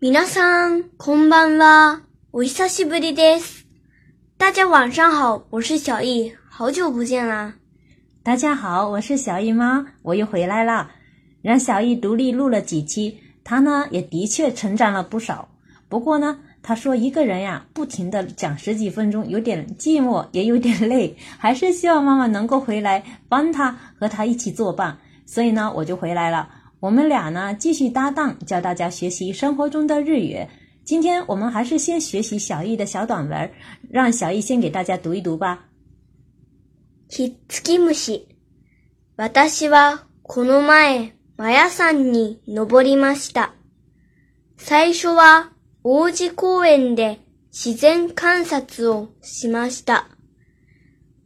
皆さんこんばんは。久しぶりです。大家晚上好，我是小易，好久不见啦。大家好，我是小易妈，我又回来了。让小易独立录了几期，他呢也的确成长了不少。不过呢，他说一个人呀，不停的讲十几分钟，有点寂寞，也有点累，还是希望妈妈能够回来帮他和他一起作伴。所以呢，我就回来了。我们俩呢，继续搭档教大家学习生活中的日语。今天我们还是先学习小易的小短文，让小易先给大家读一读吧。ひつきム私はこの前マヤさんに登りました。最初は王子公園で自然観察をしました。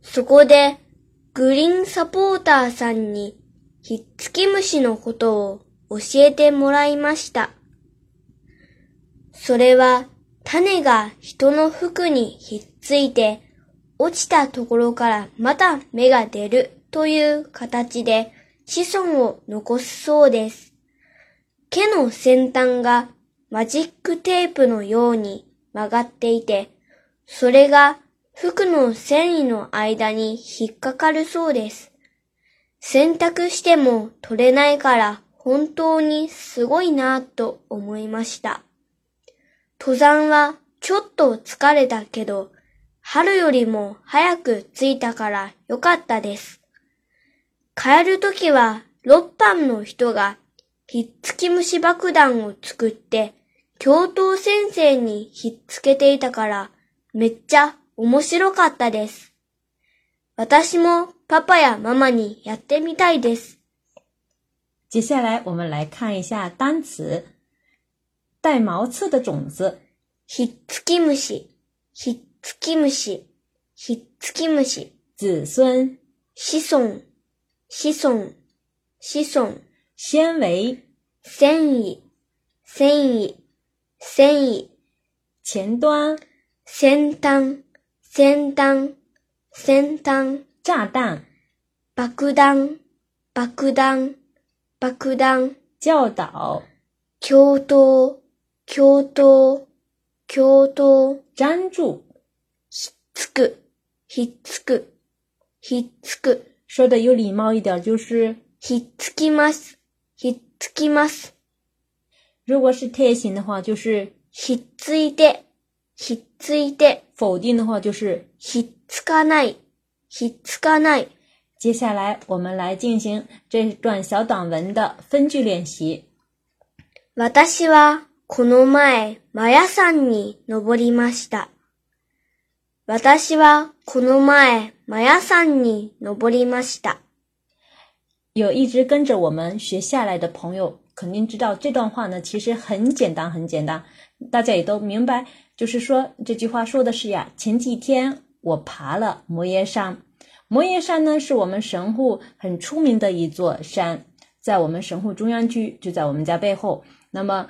そこでグリーンサポーターさんに。ひっつき虫のことを教えてもらいました。それは種が人の服にひっついて落ちたところからまた芽が出るという形で子孫を残すそうです。毛の先端がマジックテープのように曲がっていて、それが服の繊維の間に引っかかるそうです。洗濯しても取れないから本当にすごいなぁと思いました。登山はちょっと疲れたけど、春よりも早く着いたからよかったです。帰るときは6班の人がひっつき虫爆弾を作って教頭先生にひっつけていたからめっちゃ面白かったです。私もパパやママにやってみたいです。接下来我们来看一下单词。带毛刺的种子。ひっつき虫、ひっつき虫、ひっつき虫。子孫、子孫、子孫、子孫。纤维。繊維、繊維、繊維。前端。先端、先端。先端炸弹，爆弹，爆弹，爆弹。教导，教导，教导，教导。粘住！ひつく、ひつく、ひつく。说的有礼貌一点就是ひつきます、ひつきます。如果是泰语的话就是ひついて、ひついて。否定的话就是ひつかない、ひつかない。接下来我们来进行这段小短文的分句练习。私はこの前マヤさんに登りました。私はこの前マヤさんに登りました。有一直跟着我们学下来的朋友。肯定知道这段话呢，其实很简单，很简单，大家也都明白。就是说这句话说的是呀，前几天我爬了摩耶山。摩耶山呢是我们神户很出名的一座山，在我们神户中央区，就在我们家背后。那么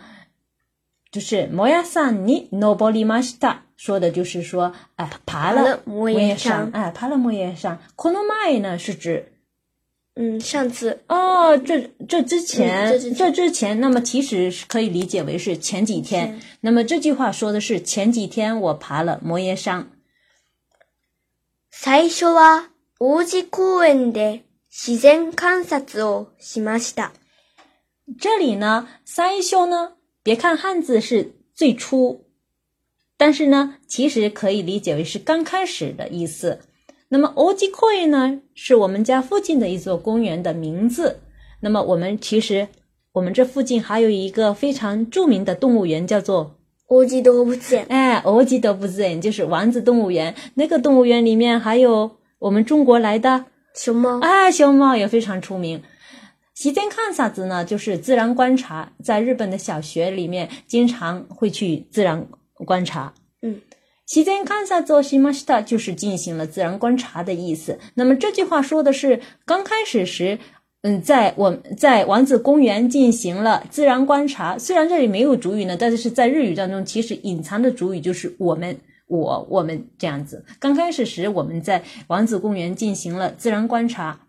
就是摩耶山，你 nobody m a s t e 说的就是说，哎，爬了摩耶山，哎，爬了摩耶山。この前呢是指。嗯，上次哦，这这之前，这之前，那么其实是可以理解为是前几天。那么这句话说的是前几天我爬了摩耶山。最初は王子公園で自然観察をしました。这里呢，最初呢，别看汉字是最初，但是呢，其实可以理解为是刚开始的意思。那么 o 吉 k i 呢，是我们家附近的一座公园的名字。那么我们其实，我们这附近还有一个非常著名的动物园，叫做 o 奥吉多布森。哎，奥吉多布森就是王子动物园。那个动物园里面还有我们中国来的熊猫。哎，熊猫也非常出名。时间看啥子呢？就是自然观察，在日本的小学里面经常会去自然观察。嗯。期间，看さ做しました就是进行了自然观察的意思。那么这句话说的是刚开始时，嗯，在我在王子公园进行了自然观察。虽然这里没有主语呢，但是在日语当中其实隐藏的主语就是我们、我、我们这样子。刚开始时，我们在王子公园进行了自然观察。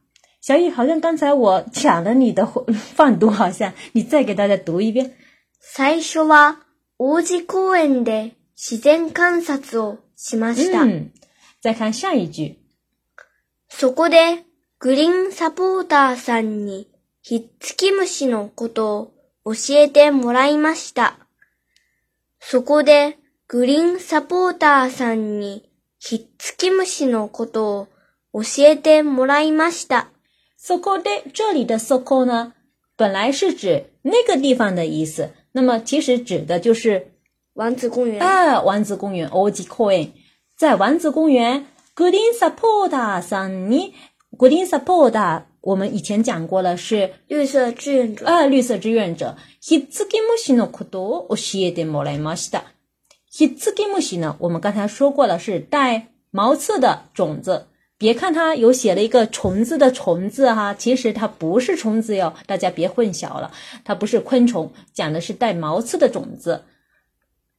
小雨好像刚才我抢了你的 放读，好像你再给大家读一遍。最初は王子公園で。自然観察をしました。うん、再看下一句。そこで、グリーンサポーターさんに、ひっつき虫のことを教えてもらいました。そこで、グリーンサポーターさんに、ひっつき虫のことを教えてもらいました。そこで、这里的そこ呢，本来是指那个地方的意思，那么其实指的就是王子公园啊，王子公园，OJ coin，在王子公园，Gooding supporter，Sunny，Gooding supporter，我们以前讲过了是绿色志愿者啊，绿色志愿者，Hezgimuxinokudo，我写的毛来毛是的 h e i m u x i n 我们刚才说过了是带毛刺的种子，别看它有写了一个虫子的虫子哈，其实它不是虫子哟，大家别混淆了，它不是昆虫，讲的是带毛刺的种子。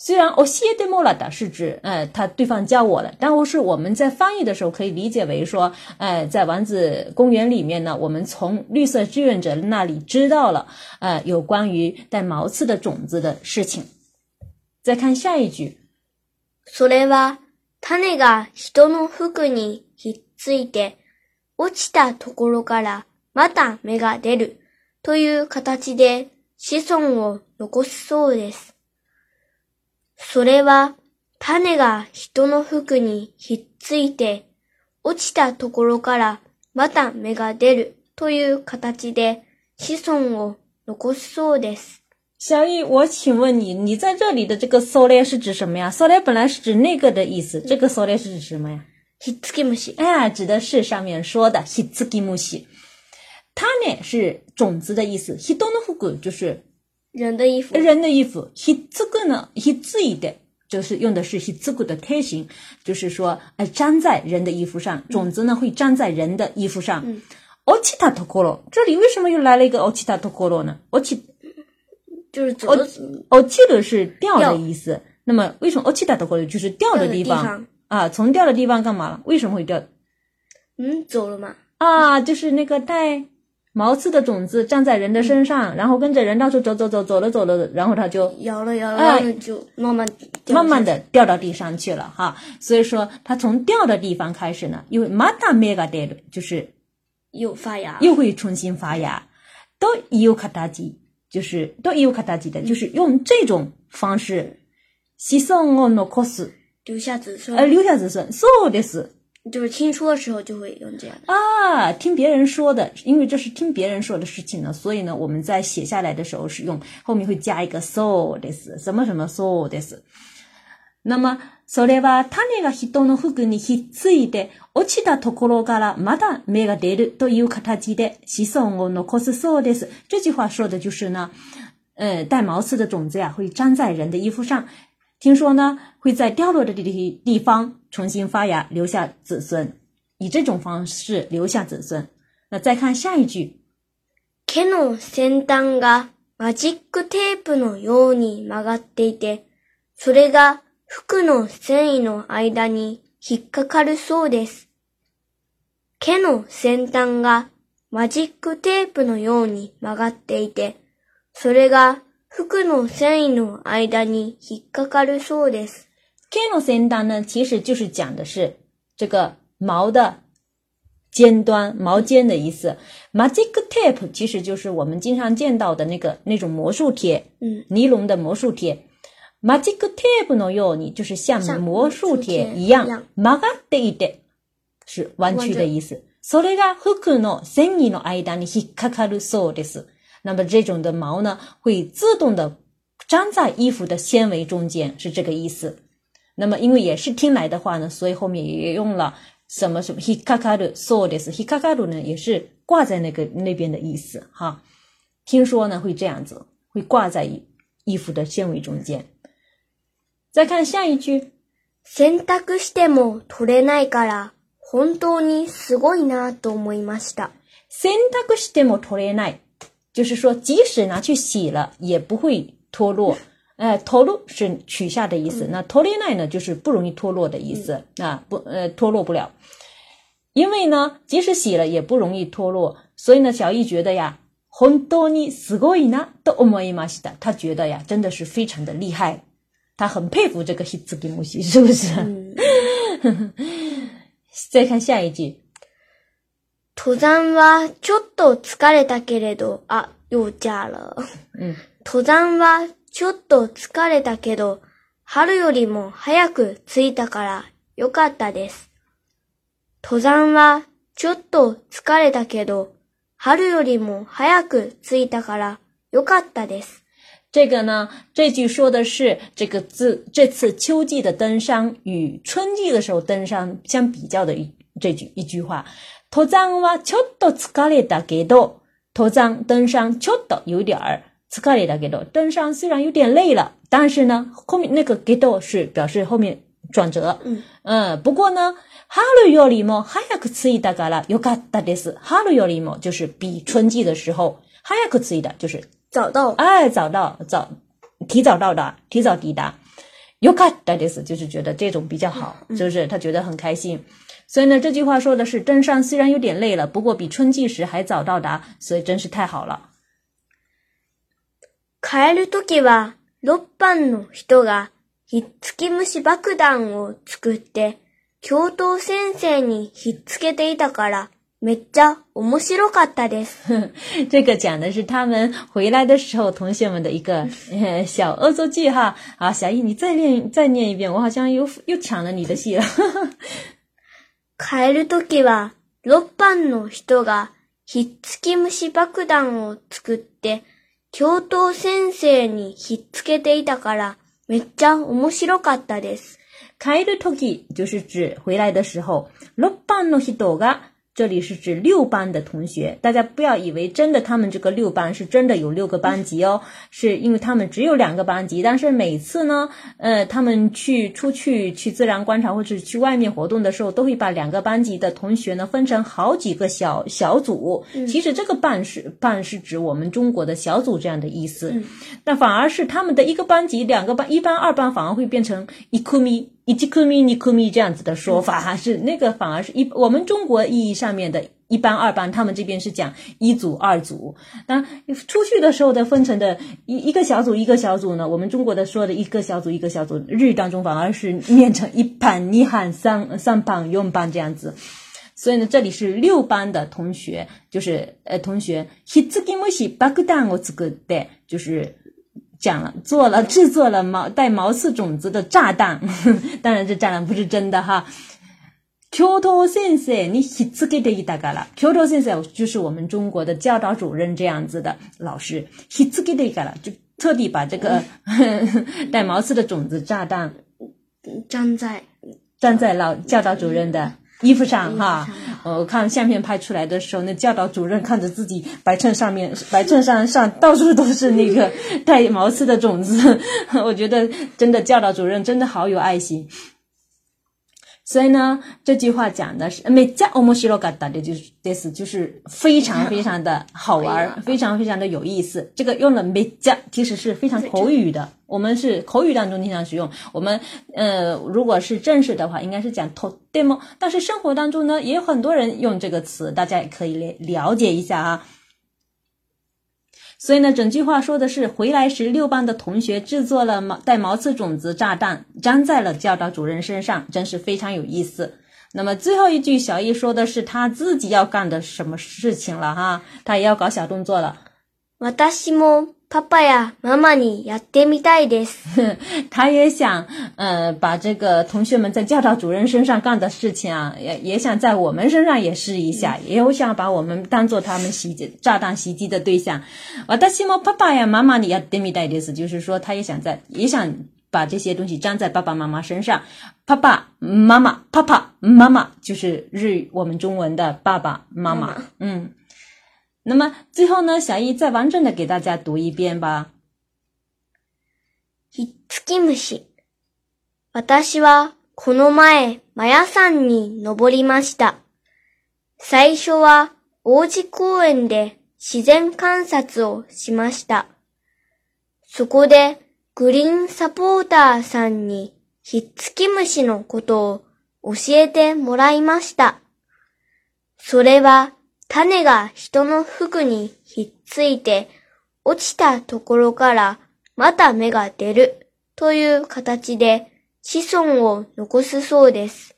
虽然我写对木了的是指，呃，他对方教我的，但我是我们在翻译的时候可以理解为说，呃，在王子公园里面呢，我们从绿色志愿者那里知道了，呃，有关于带毛刺的种子的事情。再看下一句，それは種が人の服に引っ付いて落ちたところからまた芽が出るという形で子孫を残すそうです。それは種が人の服にひっついて落ちたところからまた芽が出るという形で子孫を残すそうです。小易，我请问你，你在这里的这个それ”是指什么呀それ”本来是指那个的意思，这个それ”是指什么呀？ひっつき虫。哎，指的是上面说的ひっつき虫。它呢是种子的意思，ひとの服就是人的衣服，人的衣服，是这个呢？是自己的，就是用的是是这个的特性，就是说，哎，粘在人的衣服上，种子呢会粘在人的衣服上。奥奇塔托科罗，这里为什么又来了一个奥奇塔托科罗呢？奥奇就是走，奥奇的是掉的意思。那么为什么奥奇塔托科罗就是掉的地方啊？从掉的地方干嘛了？为什么会掉？嗯，走了吗？啊，就是那个带。毛刺的种子站在人的身上，然后跟着人到处走走走走了走了，然后它就摇了摇了，就慢慢慢慢的掉到地上去了哈。所以说，它从掉的地方开始呢，因为马达梅嘎得就是又发芽，又会重新发芽，都伊尤卡达基，就是都伊尤卡达基的，就是用这种方式吸收我诺克斯，留下子孙，呃，留下子孙，说的是。就是听说的时候就会用这样啊，听别人说的，因为这是听别人说的事情呢，所以呢，我们在写下来的时候是用后面会加一个 so this 什么什么 so this。那么それは種が人の服にひっついて落ちたところからまだ芽が出るという形で子孫を残すそうです。这句话说的就是呢，呃，带毛刺的种子呀、会粘在人的衣服上，听说呢会在掉落的这地地方重新发芽，留下子孙，以这种方式留下子孙。那再看下一句，毛の先端がマジックテープのように曲がっていて、それが服の繊維の間に引っかかるそうです。毛の先端がマジックテープのように曲がっていて、それが服の繊維の間に引っかかるそうです。Kano senda 呢，其实就是讲的是这个毛的尖端，毛尖的意思。Magic tape 其实就是我们经常见到的那个那种魔术贴，嗯，尼龙的魔术贴。Magic tape no yo，你就是像魔术贴一样。Magatte i d e 是弯曲的意思。Sore ga fuku no seni no aida ni h i k a k a r u s o d e s 那么这种的毛呢会自动的粘在衣服的纤维中间，是这个意思。那么，因为也是听来的话呢，所以后面也用了什么什么ヒカカルソーデス。ヒカカル呢，也是挂在那个那边的意思哈。听说呢会这样子，会挂在衣服的纤维中间。再看下一句，洗濯しても取れないから本当にすごいなと思いました。洗濯しても取れない，就是说即使拿去洗了也不会脱落。哎，脱落是取下的意思。那脱 o l 呢，就是不容易脱落的意思。啊，不，呃，脱落不了。因为呢，即使洗了也不容易脱落，所以呢，小易觉得呀，“hontoni sugoi n 都 o m a y a s a 他觉得呀，真的是非常的厉害，他很佩服这个西兹吉木西，是不是？再看下一句，登山はちょっと疲れたけれど、あ、ようじゃろ。嗯，登山は。ちょっと疲れたけど、春よりも早く着いたからよかったです。登山はちょっと疲れたけど、春よりも早く着いたからよかったです。这个呢，这句说的是这个自这次秋季的登山与春季的时候登山相比较的一这句一句话。登山はちょっと疲れたけど，登山登山ちょっと有点儿。s 刻里的 g e t 登山虽然有点累了，但是呢，后面那个 g e t 是表示后面转折。嗯嗯，不过呢哈喽，l l 莫，哈 o 早く次いで啦尤卡 k a 斯，哈喽，e s 莫，就是比春季的时候，早く次いで就是找到，哎，找到早，提早到达，提早抵达尤卡 k a 斯就是觉得这种比较好，是不是？他觉得很开心。所以呢，这句话说的是登山虽然有点累了，不过比春季时还早到达，所以真是太好了。帰るときは、六班の人が、ひっつき虫爆弾を作って、教頭先生にひっつけていたから、めっちゃ面白かったです。这个讲的是他们回来的时候，同学们的一个 呃小恶作剧哈。啊，小易，你再念再念一遍，我好像又又抢了你的戏了。帰 るときは、六班の人がひっつき虫爆弾を作って教頭先生にひっつけていたからめっちゃ面白かったです这个讲的是他们回来的时候同学们的一个小恶作剧哈啊小易你再念再念一遍我好像又又抢了你的戏了帰るときは六班の人がひっつき虫爆弾を作って教頭先生にひっつけていたから、めっちゃ面白かったです。帰る時就是指回来的时候、6班の人が这里是指六班的同学，大家不要以为真的他们这个六班是真的有六个班级哦，是因为他们只有两个班级，但是每次呢，呃，他们去出去去自然观察或者去外面活动的时候，都会把两个班级的同学呢分成好几个小小组。其实这个“班”是“班”是指我们中国的小组这样的意思，那反而是他们的一个班级，两个班，一班二班反而会变成一 m 咪。一吉科米尼科米这样子的说法，哈，是那个反而是一我们中国意义上面的一班二班，他们这边是讲一组二组。那然出去的时候的分成的一一个小组一个小组呢，我们中国的说的一个小组一个小组，日语当中反而是念成一班、你喊三三班、用班这样子。所以呢，这里是六班的同学，就是呃同学，ヒツキムシバクダングツグ就是。讲了，做了，制作了毛带毛刺种子的炸弹，当然这炸弹不是真的哈。q i 先生，你亲自给的一打嘎了。q i 先生就是我们中国的教导主任这样子的老师，亲自给的一打了，就特地把这个 带毛刺的种子炸弹粘在粘在老教导主任的衣服上哈。我看相片拍出来的时候，那教导主任看着自己白衬上面、白衬衫上到处都是那个 带毛刺的种子，我觉得真的教导主任真的好有爱心。所以呢，这句话讲的是，没加我们西罗嘎达的就是，这是就是非常 非常的好玩，非常非常的有意思。这个用了没加，其实是非常口语的，我们是口语当中经常使用。我们呃，如果是正式的话，应该是讲 e 对吗？但是生活当中呢，也有很多人用这个词，大家也可以了了解一下啊。所以呢，整句话说的是回来时六班的同学制作了毛带毛刺种子炸弹，粘在了教导主任身上，真是非常有意思。那么最后一句，小易说的是他自己要干的什么事情了哈？他也要搞小动作了。爸爸呀，妈妈，你やってみたいです。他也想，呃，把这个同学们在教导主任身上干的事情啊，也也想在我们身上也试一下，也想把我们当做他们袭击炸弹袭击的对象。我的西莫，爸爸呀，妈妈，你要デミダイです，就是说他也想在，也想把这些东西粘在爸爸妈妈身上。爸爸妈妈，爸爸妈妈，就是日语我们中文的爸爸妈妈。嗯。那么最后呢，小易再完整的给大家读一遍吧。ひっつき虫。私はこの前、マヤ山に登りました。最初は王子公園で自然観察をしました。そこでグリーンサポーターさんにひっつき虫のことを教えてもらいました。それは種が人の服にひっついて、落ちたところからまた芽が出るという形で子孫を残すそうです。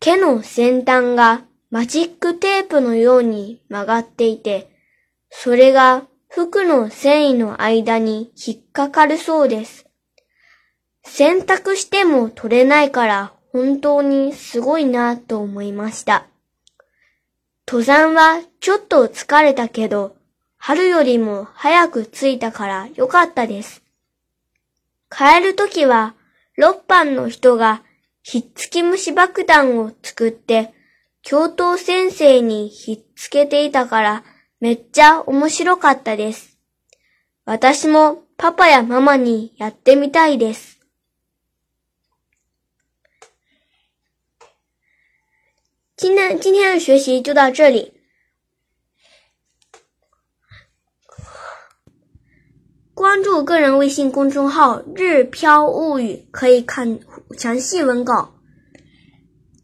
毛の先端がマジックテープのように曲がっていて、それが服の繊維の間に引っかかるそうです。洗濯しても取れないから本当にすごいなと思いました。登山はちょっと疲れたけど、春よりも早く着いたからよかったです。帰るときは、六班の人がひっつき虫爆弾を作って、教頭先生にひっつけていたからめっちゃ面白かったです。私もパパやママにやってみたいです。今天今天的学习就到这里。关注个人微信公众号“日飘物语”，可以看详细文稿。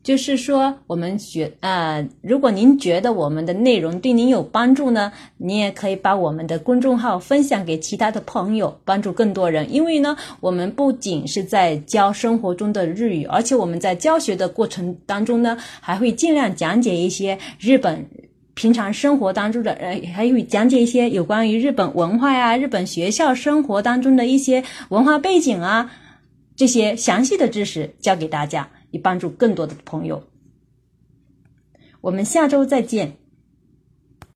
就是说，我们觉呃，如果您觉得我们的内容对您有帮助呢，您也可以把我们的公众号分享给其他的朋友，帮助更多人。因为呢，我们不仅是在教生活中的日语，而且我们在教学的过程当中呢，还会尽量讲解一些日本平常生活当中的呃，还有讲解一些有关于日本文化呀、日本学校生活当中的一些文化背景啊这些详细的知识教给大家。以帮助更多的朋友，我们下周再见。